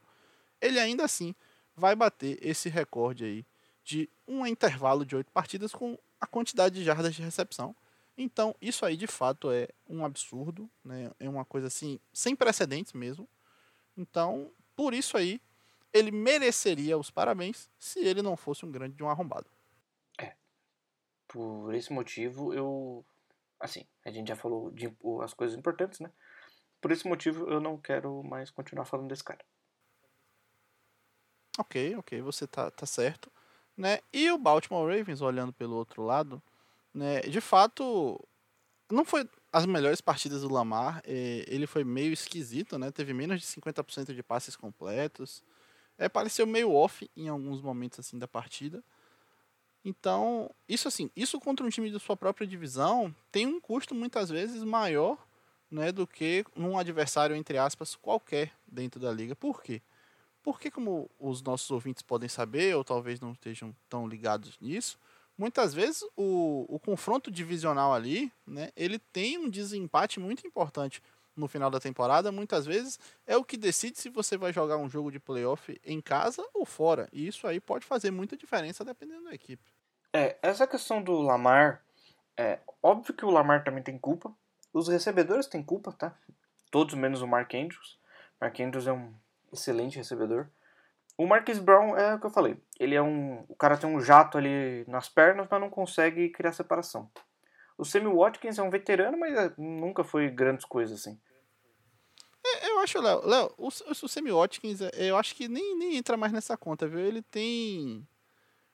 ele ainda assim vai bater esse recorde aí de um intervalo de oito partidas com a quantidade de jardas de recepção. Então, isso aí de fato é um absurdo, né? é uma coisa assim, sem precedentes mesmo. Então, por isso aí, ele mereceria os parabéns se ele não fosse um grande de um arrombado. É. Por esse motivo, eu. Assim, a gente já falou de as coisas importantes, né? Por esse motivo, eu não quero mais continuar falando desse cara. Ok, ok, você tá, tá certo. Né? E o Baltimore Ravens, olhando pelo outro lado, né, de fato, não foi as melhores partidas do Lamar. ele foi meio esquisito, né? Teve menos de 50% de passes completos. É, pareceu meio off em alguns momentos assim da partida. Então, isso assim, isso contra um time da sua própria divisão tem um custo muitas vezes maior, né, do que num adversário entre aspas qualquer dentro da liga. Por quê? Porque, como os nossos ouvintes podem saber, ou talvez não estejam tão ligados nisso, muitas vezes o, o confronto divisional ali, né, ele tem um desempate muito importante no final da temporada. Muitas vezes é o que decide se você vai jogar um jogo de playoff em casa ou fora. E isso aí pode fazer muita diferença dependendo da equipe. É, essa questão do Lamar, é óbvio que o Lamar também tem culpa. Os recebedores têm culpa, tá? Todos menos o Mark Andrews. Mark Andrews é um excelente recebedor. O Marquis Brown é o que eu falei. Ele é um. O cara tem um jato ali nas pernas, mas não consegue criar separação. O Sammy Watkins é um veterano, mas é, nunca foi grandes coisas assim. É, eu acho, Léo, Léo o, o Sammy Watkins, é, eu acho que nem, nem entra mais nessa conta, viu? Ele tem.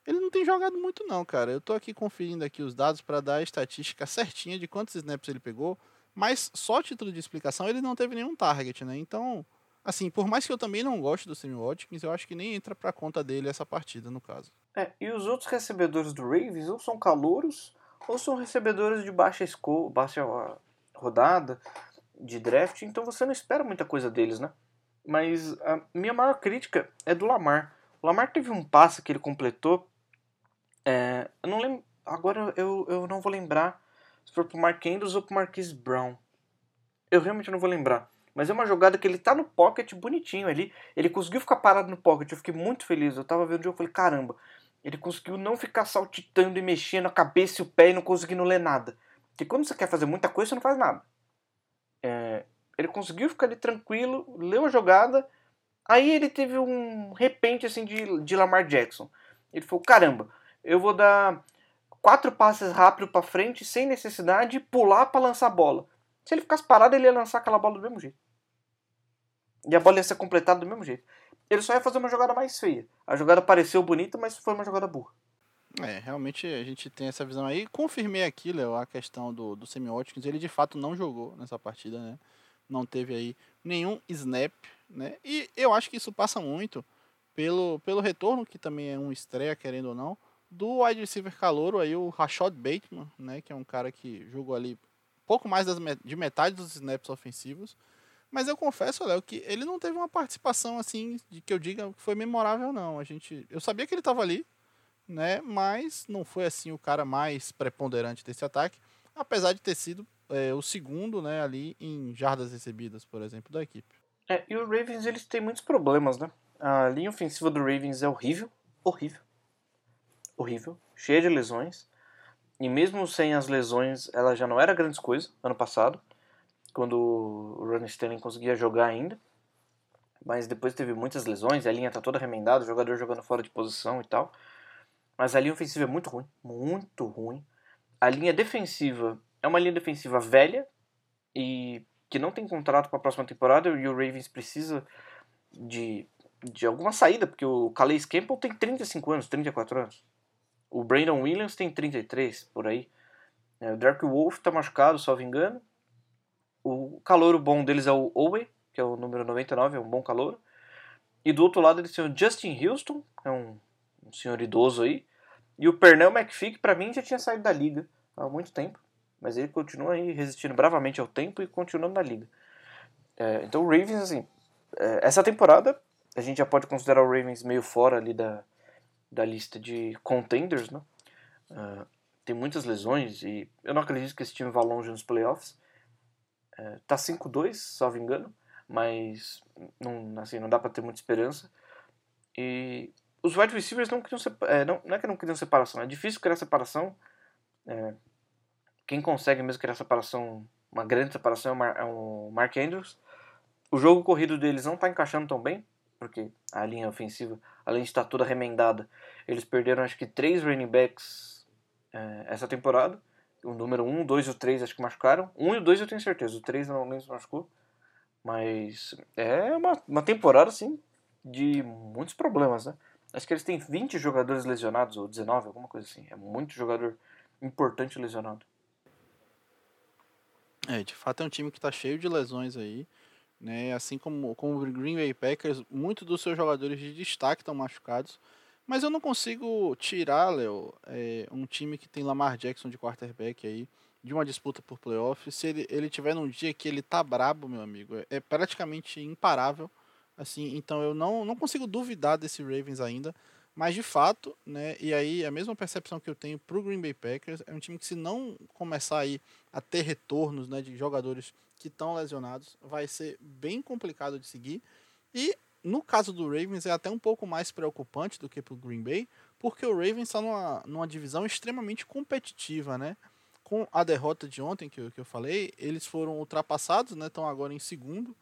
Ele não tem jogado muito, não, cara. Eu tô aqui conferindo aqui os dados para dar a estatística certinha de quantos snaps ele pegou. Mas só título de explicação, ele não teve nenhum target, né? Então, assim, por mais que eu também não goste do Sammy Watkins, eu acho que nem entra pra conta dele essa partida, no caso. É, e os outros recebedores do Ravens ou são calouros ou são recebedores de baixa, esco baixa rodada, de draft, então você não espera muita coisa deles, né? Mas a minha maior crítica é do Lamar. O Lamar teve um passe que ele completou. É, eu não lembro. Agora eu, eu não vou lembrar se foi pro Mark Andrews ou pro Marquise Brown. Eu realmente não vou lembrar. Mas é uma jogada que ele tá no pocket bonitinho ali. Ele conseguiu ficar parado no pocket. Eu fiquei muito feliz. Eu tava vendo o jogo e falei, caramba, ele conseguiu não ficar saltitando e mexendo a cabeça e o pé e não conseguindo ler nada. Porque quando você quer fazer muita coisa, você não faz nada. É, ele conseguiu ficar ali tranquilo, leu a jogada. Aí ele teve um repente assim de, de Lamar Jackson. Ele falou: caramba, eu vou dar quatro passes rápido para frente sem necessidade de pular para lançar a bola. Se ele ficasse parado, ele ia lançar aquela bola do mesmo jeito. E a bola ia ser completada do mesmo jeito. Ele só ia fazer uma jogada mais feia. A jogada pareceu bonita, mas foi uma jogada burra. É, realmente a gente tem essa visão aí. Confirmei aqui, Léo, a questão do, do Semi Watkins. Ele de fato não jogou nessa partida, né? Não teve aí nenhum snap, né? E eu acho que isso passa muito pelo, pelo retorno, que também é um estreia, querendo ou não, do wide receiver calouro aí, o Rashad Bateman, né? Que é um cara que jogou ali pouco mais de metade dos snaps ofensivos. Mas eu confesso, Léo, que ele não teve uma participação assim de que eu diga que foi memorável, não. A gente, eu sabia que ele estava ali, né? Mas não foi assim o cara mais preponderante desse ataque, apesar de ter sido é, o segundo, né, ali em jardas recebidas, por exemplo, da equipe. É, e o Ravens eles têm muitos problemas, né? A linha ofensiva do Ravens é horrível, horrível, horrível, cheia de lesões. E mesmo sem as lesões, ela já não era grandes coisas ano passado, quando o Ron Stanley conseguia jogar ainda. Mas depois teve muitas lesões, a linha tá toda remendada, o jogador jogando fora de posição e tal. Mas a linha ofensiva é muito ruim, muito ruim. A linha defensiva é uma linha defensiva velha e que não tem contrato para a próxima temporada e o Ravens precisa de, de alguma saída, porque o Calais Campbell tem 35 anos, 34 anos. O Brandon Williams tem 33, por aí. É, o Dark Wolf tá machucado, só engano. O calouro bom deles é o Owe, que é o número 99, é um bom calouro. E do outro lado eles têm o Justin Houston, é um, um senhor idoso aí. E o Pernell que pra mim já tinha saído da liga há muito tempo. Mas ele continua aí resistindo bravamente ao tempo e continuando na liga. É, então o Ravens, assim, é, essa temporada a gente já pode considerar o Ravens meio fora ali da, da lista de contenders, né? Uh, tem muitas lesões e eu não acredito que esse time vá longe nos playoffs. Uh, tá 5-2, salvo engano, mas não, assim, não dá para ter muita esperança. E os wide receivers não criam é, não, não é que não criam separação, é difícil criar separação. É, quem consegue mesmo criar separação, uma grande separação é o, é o Mark Andrews. O jogo corrido deles não está encaixando tão bem, porque a linha ofensiva, além de estar toda remendada, eles perderam acho que três running backs é, essa temporada. O número 1, um, 2 e o 3 acho que machucaram. 1 um e o 2 eu tenho certeza, o 3 não se machucou. Mas é uma, uma temporada assim de muitos problemas, né? Acho que eles têm 20 jogadores lesionados, ou 19, alguma coisa assim. É muito jogador importante lesionado. É, de fato é um time que está cheio de lesões aí. Né? Assim como, como o Green Bay Packers, muitos dos seus jogadores de destaque estão machucados. Mas eu não consigo tirar, Léo, é, um time que tem Lamar Jackson de quarterback aí, de uma disputa por playoff. Se ele, ele tiver num dia que ele tá brabo, meu amigo, é, é praticamente imparável. Assim, então eu não, não consigo duvidar desse Ravens ainda. Mas de fato, né, e aí a mesma percepção que eu tenho para o Green Bay Packers é um time que se não começar aí a ter retornos né, de jogadores que estão lesionados, vai ser bem complicado de seguir. E no caso do Ravens é até um pouco mais preocupante do que para o Green Bay, porque o Ravens está numa, numa divisão extremamente competitiva, né? Com a derrota de ontem que eu, que eu falei, eles foram ultrapassados, né? Estão agora em segundo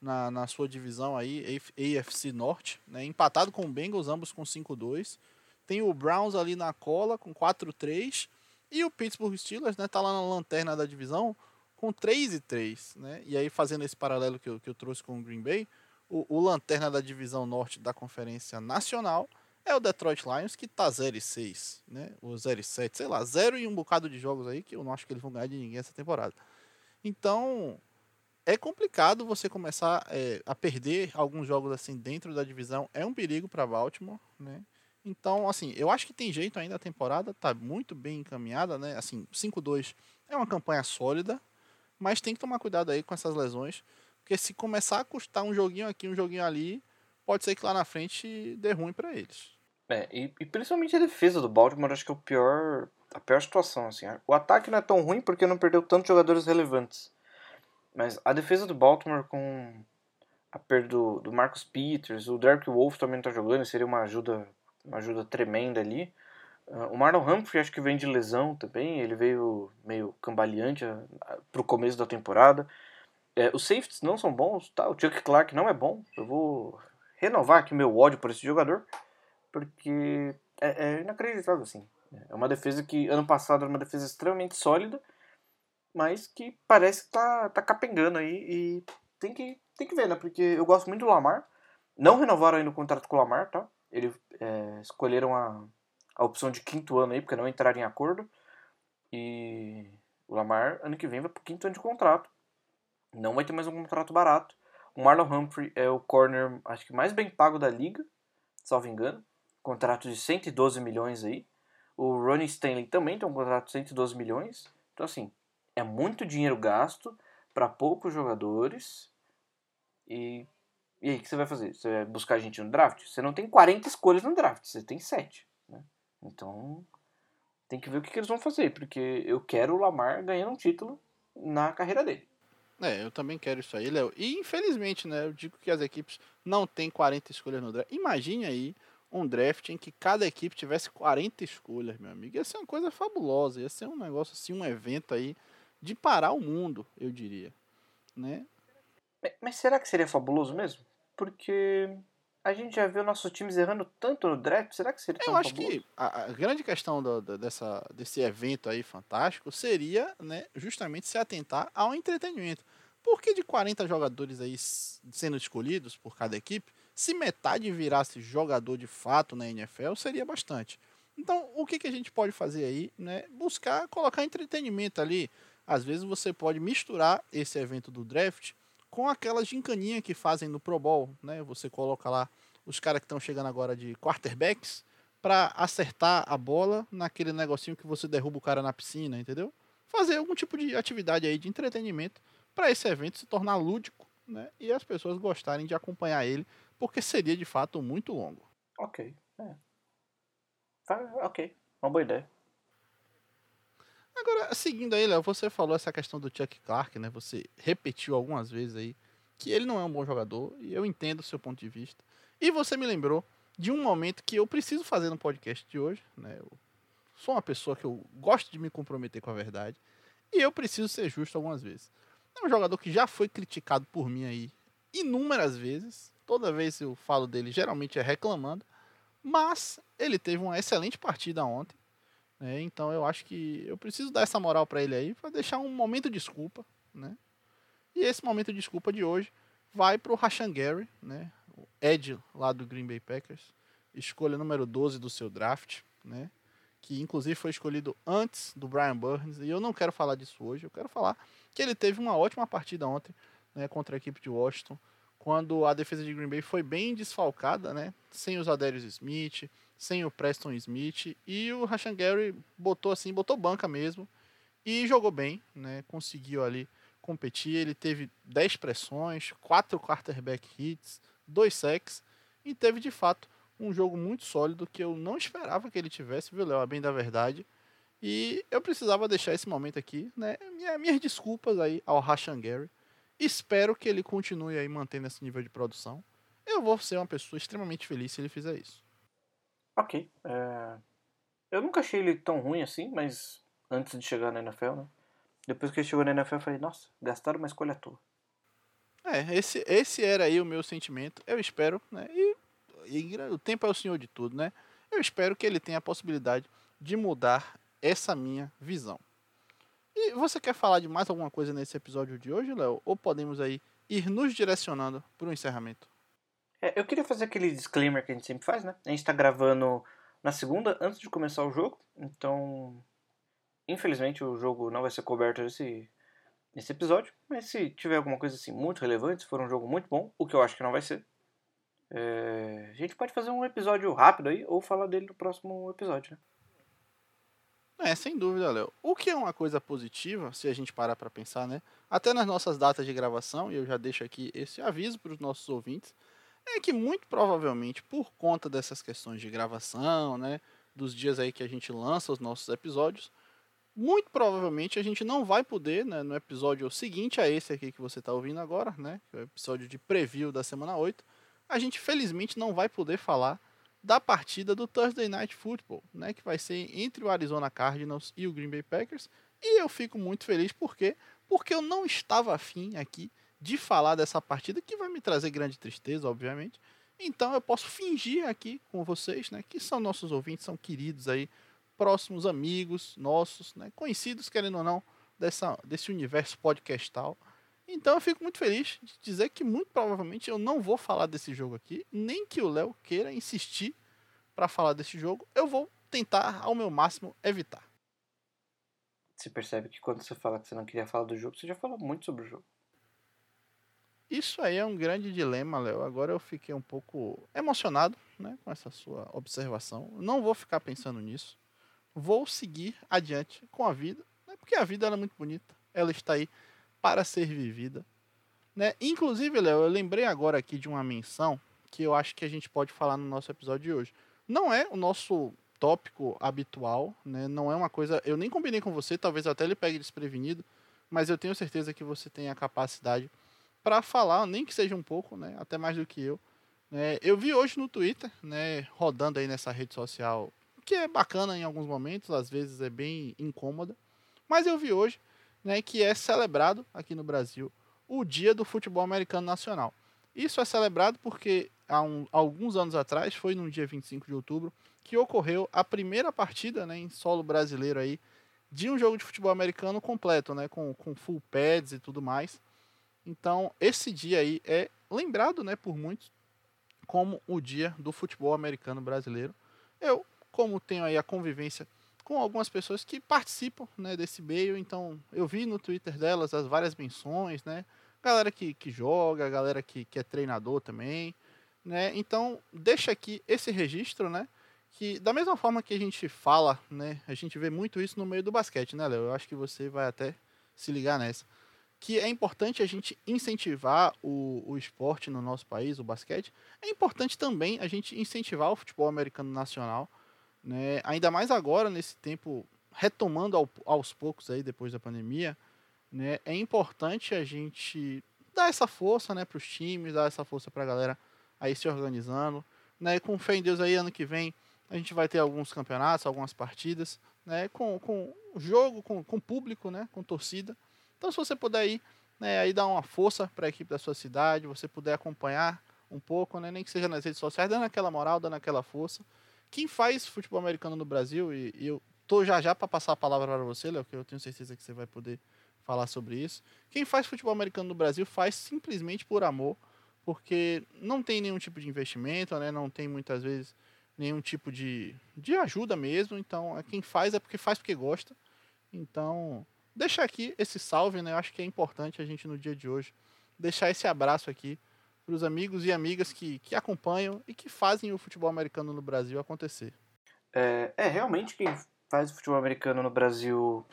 na, na sua divisão aí, AFC Norte, né? empatado com o Bengals, ambos com 5-2. Tem o Browns ali na cola com 4-3 e o Pittsburgh Steelers, né, tá lá na lanterna da divisão com 3 e 3, né? E aí fazendo esse paralelo que eu, que eu trouxe com o Green Bay, o, o lanterna da divisão norte da Conferência Nacional é o Detroit Lions, que tá 0 e 6, né? O 0 e 7, sei lá, 0 e um bocado de jogos aí que eu não acho que eles vão ganhar de ninguém essa temporada. Então, é complicado você começar é, a perder alguns jogos assim dentro da divisão. É um perigo para Baltimore, né? Então, assim, eu acho que tem jeito ainda a temporada, tá muito bem encaminhada, né? Assim, 5-2 é uma campanha sólida, mas tem que tomar cuidado aí com essas lesões, porque se começar a custar um joguinho aqui, um joguinho ali, pode ser que lá na frente dê ruim para eles. É, e, e, principalmente a defesa do Baltimore, acho que é o pior, a pior situação. Assim. O ataque não é tão ruim porque não perdeu tantos jogadores relevantes. Mas a defesa do Baltimore com a perda do, do Marcus Peters, o Derek Wolf também está jogando, seria uma ajuda, uma ajuda tremenda ali. Uh, o Marlon Humphrey acho que vem de lesão também, ele veio meio cambaleante para o começo da temporada. É, os safeties não são bons, tá? o Chuck Clark não é bom. Eu vou renovar aqui meu ódio por esse jogador porque é, é inacreditável, assim. É uma defesa que ano passado era uma defesa extremamente sólida, mas que parece que tá, tá capengando aí e tem que, tem que ver, né? Porque eu gosto muito do Lamar. Não renovaram ainda o contrato com o Lamar, tá? Eles é, escolheram a, a opção de quinto ano aí, porque não entraram em acordo. E o Lamar, ano que vem, vai pro quinto ano de contrato. Não vai ter mais um contrato barato. O Marlon Humphrey é o corner, acho que mais bem pago da liga, salvo engano contrato de 112 milhões aí. O Ronnie Stanley também tem um contrato de 112 milhões. Então, assim, é muito dinheiro gasto para poucos jogadores. E, e aí, o que você vai fazer? Você vai buscar gente no draft? Você não tem 40 escolhas no draft, você tem 7. Então, tem que ver o que, que eles vão fazer, porque eu quero o Lamar ganhando um título na carreira dele. É, eu também quero isso aí, Léo. E infelizmente, né, eu digo que as equipes não têm 40 escolhas no draft. Imagine aí um draft em que cada equipe tivesse 40 escolhas, meu amigo. Ia ser uma coisa fabulosa, ia ser um negócio assim, um evento aí de parar o mundo, eu diria, né? Mas será que seria fabuloso mesmo? Porque a gente já viu nossos times errando tanto no draft, será que seria Eu acho que a, a grande questão do, do, dessa, desse evento aí fantástico seria, né, justamente se atentar ao entretenimento. Porque de 40 jogadores aí sendo escolhidos por cada equipe, se metade virasse jogador de fato na NFL, seria bastante. Então, o que, que a gente pode fazer aí? Né? Buscar colocar entretenimento ali. Às vezes você pode misturar esse evento do draft com aquela gincaninha que fazem no Pro Bowl. Né? Você coloca lá os caras que estão chegando agora de quarterbacks para acertar a bola naquele negocinho que você derruba o cara na piscina, entendeu? Fazer algum tipo de atividade aí de entretenimento para esse evento se tornar lúdico né? e as pessoas gostarem de acompanhar ele porque seria de fato muito longo. Ok. É. Ok, uma boa ideia. Agora, seguindo aí, Léo, você falou essa questão do Chuck Clark, né? Você repetiu algumas vezes aí que ele não é um bom jogador, e eu entendo o seu ponto de vista. E você me lembrou de um momento que eu preciso fazer no podcast de hoje, né? Eu sou uma pessoa que eu gosto de me comprometer com a verdade, e eu preciso ser justo algumas vezes. É um jogador que já foi criticado por mim aí inúmeras vezes, Toda vez que eu falo dele, geralmente é reclamando. Mas ele teve uma excelente partida ontem. Né? Então eu acho que eu preciso dar essa moral para ele aí, para deixar um momento de desculpa. Né? E esse momento de desculpa de hoje vai para o Rashan Gary, né? o Ed lá do Green Bay Packers, escolha número 12 do seu draft, né? que inclusive foi escolhido antes do Brian Burns. E eu não quero falar disso hoje, eu quero falar que ele teve uma ótima partida ontem né, contra a equipe de Washington quando a defesa de Green Bay foi bem desfalcada, né? Sem os Adarius Smith, sem o Preston Smith e o Rashan Gary botou assim, botou banca mesmo e jogou bem, né? Conseguiu ali competir, ele teve 10 pressões, 4 quarterback hits, 2 sacks e teve de fato um jogo muito sólido que eu não esperava que ele tivesse, viu, Léo? A bem da verdade. E eu precisava deixar esse momento aqui, né? Minha, minhas desculpas aí ao Rashan Gary Espero que ele continue aí mantendo esse nível de produção. Eu vou ser uma pessoa extremamente feliz se ele fizer isso. Ok. É... Eu nunca achei ele tão ruim assim, mas antes de chegar na NFL, né? Depois que ele chegou na NFL, eu falei, nossa, gastaram uma escolha à toa. É, esse, esse era aí o meu sentimento. Eu espero, né? E, e o tempo é o senhor de tudo, né? Eu espero que ele tenha a possibilidade de mudar essa minha visão. E você quer falar de mais alguma coisa nesse episódio de hoje, Léo? Ou podemos aí ir nos direcionando para o encerramento? É, eu queria fazer aquele disclaimer que a gente sempre faz, né? A gente está gravando na segunda, antes de começar o jogo. Então, infelizmente, o jogo não vai ser coberto nesse, nesse episódio. Mas se tiver alguma coisa assim muito relevante, se for um jogo muito bom, o que eu acho que não vai ser, é, a gente pode fazer um episódio rápido aí ou falar dele no próximo episódio, né? É, sem dúvida, Léo. O que é uma coisa positiva, se a gente parar para pensar, né? Até nas nossas datas de gravação, e eu já deixo aqui esse aviso para os nossos ouvintes, é que muito provavelmente por conta dessas questões de gravação, né, dos dias aí que a gente lança os nossos episódios, muito provavelmente a gente não vai poder, né, no episódio seguinte a esse aqui que você está ouvindo agora, né, que é o episódio de preview da semana 8, a gente felizmente não vai poder falar da partida do Thursday Night Football, né, que vai ser entre o Arizona Cardinals e o Green Bay Packers. E eu fico muito feliz porque porque eu não estava afim aqui de falar dessa partida que vai me trazer grande tristeza, obviamente. Então eu posso fingir aqui com vocês, né, que são nossos ouvintes, são queridos aí, próximos amigos nossos, né, conhecidos querendo ou não dessa desse universo podcastal. Então eu fico muito feliz de dizer que muito provavelmente eu não vou falar desse jogo aqui, nem que o Léo queira insistir para falar desse jogo, eu vou tentar ao meu máximo evitar. Você percebe que quando você fala que você não queria falar do jogo, você já falou muito sobre o jogo. Isso aí é um grande dilema, Léo. Agora eu fiquei um pouco emocionado né, com essa sua observação. Não vou ficar pensando nisso. Vou seguir adiante com a vida, né, porque a vida é muito bonita. Ela está aí para ser vivida. Né? Inclusive, Léo, eu lembrei agora aqui de uma menção que eu acho que a gente pode falar no nosso episódio de hoje. Não é o nosso tópico habitual, né? Não é uma coisa. Eu nem combinei com você, talvez até ele pegue desprevenido, mas eu tenho certeza que você tem a capacidade para falar, nem que seja um pouco, né? Até mais do que eu. Né? Eu vi hoje no Twitter, né? Rodando aí nessa rede social, que é bacana em alguns momentos, às vezes é bem incômoda, mas eu vi hoje né, que é celebrado aqui no Brasil o Dia do Futebol Americano Nacional. Isso é celebrado porque há um, alguns anos atrás, foi no dia 25 de outubro, que ocorreu a primeira partida né, em solo brasileiro aí de um jogo de futebol americano completo, né, com, com full pads e tudo mais. Então, esse dia aí é lembrado né, por muitos como o dia do futebol americano brasileiro. Eu, como tenho aí a convivência com algumas pessoas que participam né, desse meio. Então, eu vi no Twitter delas as várias menções, né? Galera que, que joga, galera que, que é treinador também, né? Então, deixa aqui esse registro, né? Que da mesma forma que a gente fala, né? A gente vê muito isso no meio do basquete, né, Léo? Eu acho que você vai até se ligar nessa. Que é importante a gente incentivar o, o esporte no nosso país, o basquete. É importante também a gente incentivar o futebol americano nacional né? Ainda mais agora, nesse tempo, retomando ao, aos poucos aí, depois da pandemia, né? é importante a gente dar essa força né, para os times, dar essa força para a galera aí se organizando. Né? Com fé em Deus aí, ano que vem, a gente vai ter alguns campeonatos, algumas partidas, né? com, com jogo, com, com público, né? com torcida. Então, se você puder ir, né, aí dar uma força para a equipe da sua cidade, você puder acompanhar um pouco, né, nem que seja nas redes sociais, dando aquela moral, dando aquela força. Quem faz futebol americano no Brasil, e, e eu tô já já para passar a palavra para você, Léo, que eu tenho certeza que você vai poder falar sobre isso. Quem faz futebol americano no Brasil faz simplesmente por amor, porque não tem nenhum tipo de investimento, né? Não tem muitas vezes nenhum tipo de, de ajuda mesmo. Então, é quem faz é porque faz porque gosta. Então, deixar aqui esse salve, né? Eu acho que é importante a gente no dia de hoje deixar esse abraço aqui para os amigos e amigas que, que acompanham e que fazem o futebol americano no Brasil acontecer. É, é realmente quem faz o futebol americano no Brasil,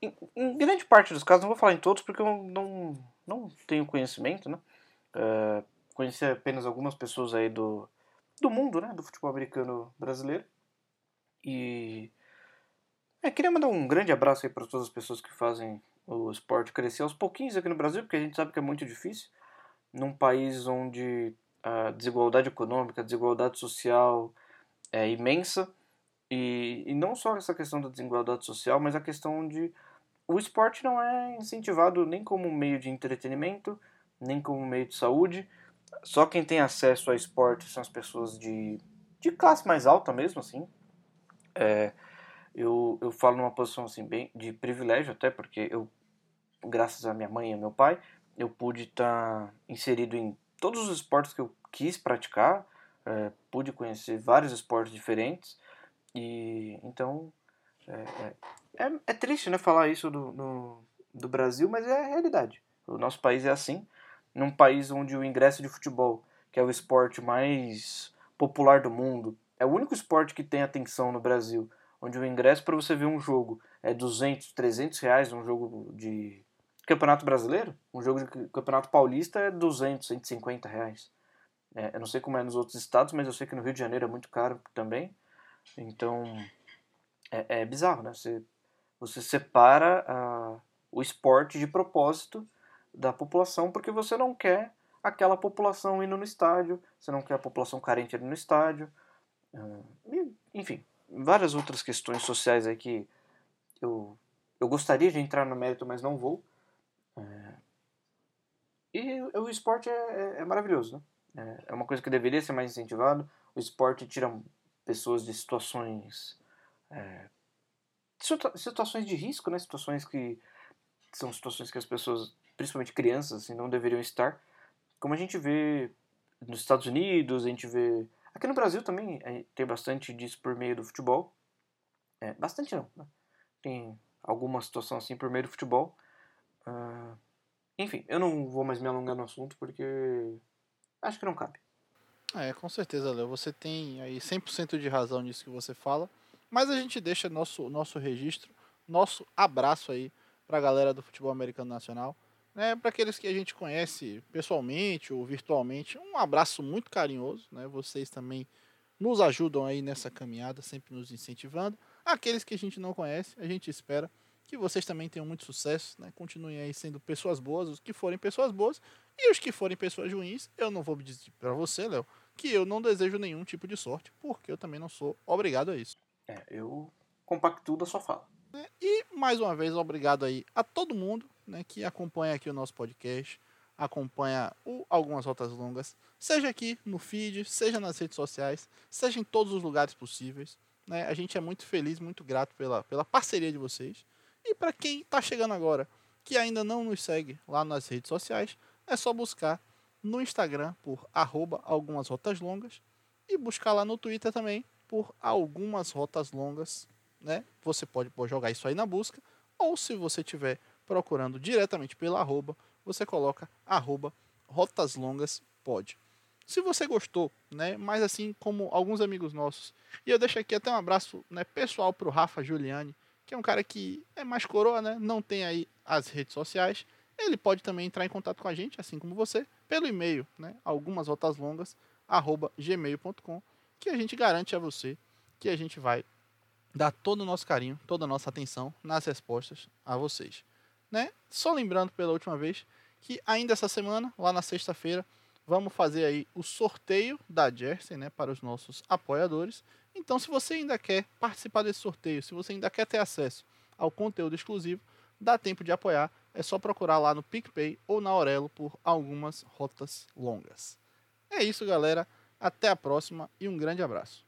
em, em, grande parte dos casos, não vou falar em todos porque eu não, não tenho conhecimento, né? É, conheci apenas algumas pessoas aí do, do mundo, né? Do futebol americano brasileiro. E é, queria mandar um grande abraço aí para todas as pessoas que fazem o esporte crescer aos pouquinhos aqui no Brasil, porque a gente sabe que é muito difícil num país onde a desigualdade econômica, a desigualdade social é imensa, e, e não só essa questão da desigualdade social, mas a questão de o esporte não é incentivado nem como meio de entretenimento, nem como meio de saúde. Só quem tem acesso a esporte são as pessoas de, de classe mais alta mesmo, assim. É, eu, eu falo numa posição assim bem de privilégio até porque eu graças a minha mãe e meu pai eu pude estar tá inserido em todos os esportes que eu quis praticar, é, pude conhecer vários esportes diferentes e então é, é, é, é triste né, falar isso do, no, do Brasil, mas é a realidade. O nosso país é assim, num país onde o ingresso de futebol, que é o esporte mais popular do mundo, é o único esporte que tem atenção no Brasil, onde o ingresso para você ver um jogo é 200, 300 reais, um jogo de Campeonato Brasileiro, um jogo de Campeonato Paulista é 200, 150 reais. É, eu não sei como é nos outros estados, mas eu sei que no Rio de Janeiro é muito caro também. Então, é, é bizarro, né? Você, você separa a, o esporte de propósito da população porque você não quer aquela população indo no estádio, você não quer a população carente indo no estádio. Enfim, várias outras questões sociais aí que eu, eu gostaria de entrar no mérito, mas não vou. É, e o esporte é, é, é maravilhoso, né? É, é uma coisa que deveria ser mais incentivado. O esporte tira pessoas de situações é, situações de risco, né? Situações que são situações que as pessoas, principalmente crianças, assim, não deveriam estar. Como a gente vê nos Estados Unidos, a gente vê aqui no Brasil também é, tem bastante disso por meio do futebol. É, bastante não. Né? Tem alguma situação assim por meio do futebol. Uh, enfim, eu não vou mais me alongar no assunto porque acho que não cabe. É, com certeza, Léo. Você tem aí 100% de razão nisso que você fala. Mas a gente deixa nosso, nosso registro, nosso abraço aí para a galera do futebol americano nacional. Né, para aqueles que a gente conhece pessoalmente ou virtualmente, um abraço muito carinhoso. Né, vocês também nos ajudam aí nessa caminhada, sempre nos incentivando. Aqueles que a gente não conhece, a gente espera que vocês também tenham muito sucesso, né? Continuem aí sendo pessoas boas, os que forem pessoas boas, e os que forem pessoas ruins, eu não vou me dizer para você, Léo, que eu não desejo nenhum tipo de sorte, porque eu também não sou obrigado a isso. É, eu compacto da sua fala. É, e mais uma vez, obrigado aí a todo mundo né, que acompanha aqui o nosso podcast, acompanha o Algumas Rotas Longas, seja aqui no feed, seja nas redes sociais, seja em todos os lugares possíveis. Né? A gente é muito feliz, muito grato pela, pela parceria de vocês. E para quem está chegando agora, que ainda não nos segue lá nas redes sociais, é só buscar no Instagram por arroba algumas rotas longas e buscar lá no Twitter também por algumas rotas longas, né? Você pode, jogar isso aí na busca, ou se você estiver procurando diretamente pela arroba, você coloca arroba rotas pode. Se você gostou, né? Mas assim como alguns amigos nossos, e eu deixo aqui até um abraço né, pessoal pro Rafa Giuliani, que é um cara que é mais coroa, né? Não tem aí as redes sociais. Ele pode também entrar em contato com a gente, assim como você, pelo e-mail, né? Algumas rotas longas, arroba gmail.com que a gente garante a você que a gente vai dar todo o nosso carinho, toda a nossa atenção nas respostas a vocês. Né? Só lembrando pela última vez que ainda essa semana, lá na sexta-feira, vamos fazer aí o sorteio da Jersey, né, para os nossos apoiadores. Então, se você ainda quer participar desse sorteio, se você ainda quer ter acesso ao conteúdo exclusivo, dá tempo de apoiar. É só procurar lá no PicPay ou na Aurelo por algumas rotas longas. É isso, galera. Até a próxima e um grande abraço.